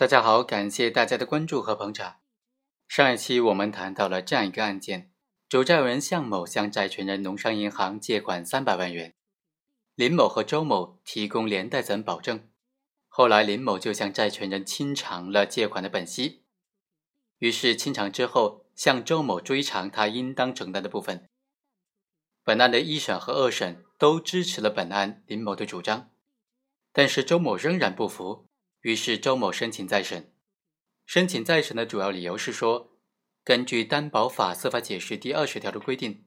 大家好，感谢大家的关注和捧场。上一期我们谈到了这样一个案件：主债务人向某向债权人农商银行借款三百万元，林某和周某提供连带责任保证。后来林某就向债权人清偿了借款的本息，于是清偿之后向周某追偿他应当承担的部分。本案的一审和二审都支持了本案林某的主张，但是周某仍然不服，于是周某申请再审。申请再审的主要理由是说，根据担保法司法解释第二十条的规定，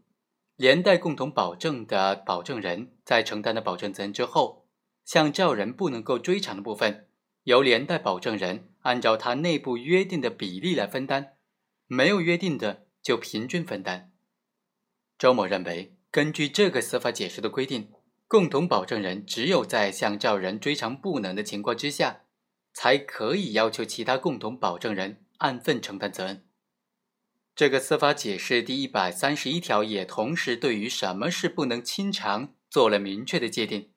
连带共同保证的保证人在承担了保证责任之后。向债务人不能够追偿的部分，由连带保证人按照他内部约定的比例来分担，没有约定的就平均分担。周某认为，根据这个司法解释的规定，共同保证人只有在向债人追偿不能的情况之下，才可以要求其他共同保证人按份承担责任。这个司法解释第一百三十一条也同时对于什么是不能清偿做了明确的界定。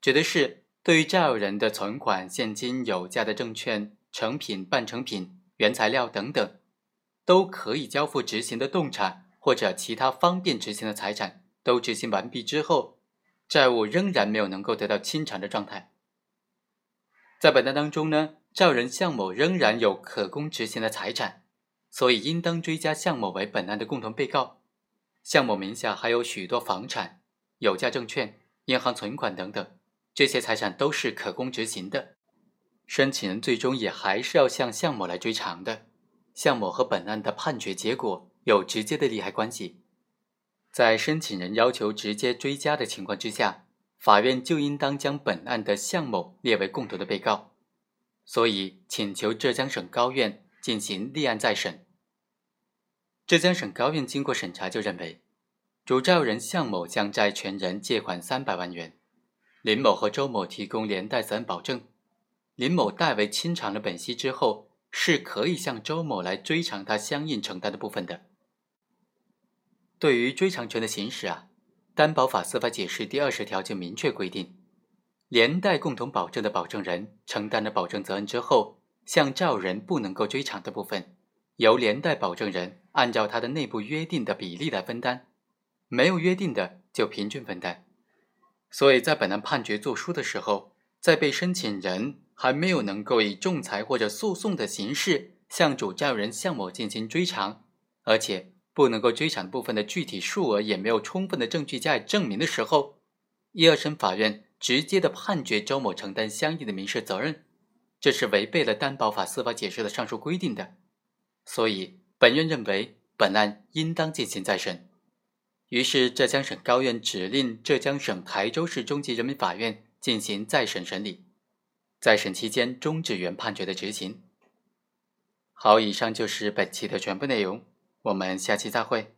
指的是对于债务人的存款、现金、有价的证券、成品、半成品、原材料等等，都可以交付执行的动产或者其他方便执行的财产，都执行完毕之后，债务仍然没有能够得到清偿的状态。在本案当中呢，债务人向某仍然有可供执行的财产，所以应当追加向某为本案的共同被告。向某名下还有许多房产、有价证券、银行存款等等。这些财产都是可供执行的，申请人最终也还是要向向某来追偿的。向某和本案的判决结果有直接的利害关系，在申请人要求直接追加的情况之下，法院就应当将本案的向某列为共同的被告，所以请求浙江省高院进行立案再审。浙江省高院经过审查就认为，主债务人向某向债权人借款三百万元。林某和周某提供连带责任保证，林某代为清偿了本息之后，是可以向周某来追偿他相应承担的部分的。对于追偿权的行使啊，担保法司法解释第二十条就明确规定，连带共同保证的保证人承担了保证责任之后，向债务人不能够追偿的部分，由连带保证人按照他的内部约定的比例来分担，没有约定的就平均分担。所以在本案判决作出的时候，在被申请人还没有能够以仲裁或者诉讼的形式向主债务人向某进行追偿，而且不能够追偿部分的具体数额也没有充分的证据加以证明的时候，一二审法院直接的判决周某承担相应的民事责任，这是违背了担保法司法解释的上述规定的。所以本院认为本案应当进行再审。于是，浙江省高院指令浙江省台州市中级人民法院进行再审审理，再审期间终止原判决的执行。好，以上就是本期的全部内容，我们下期再会。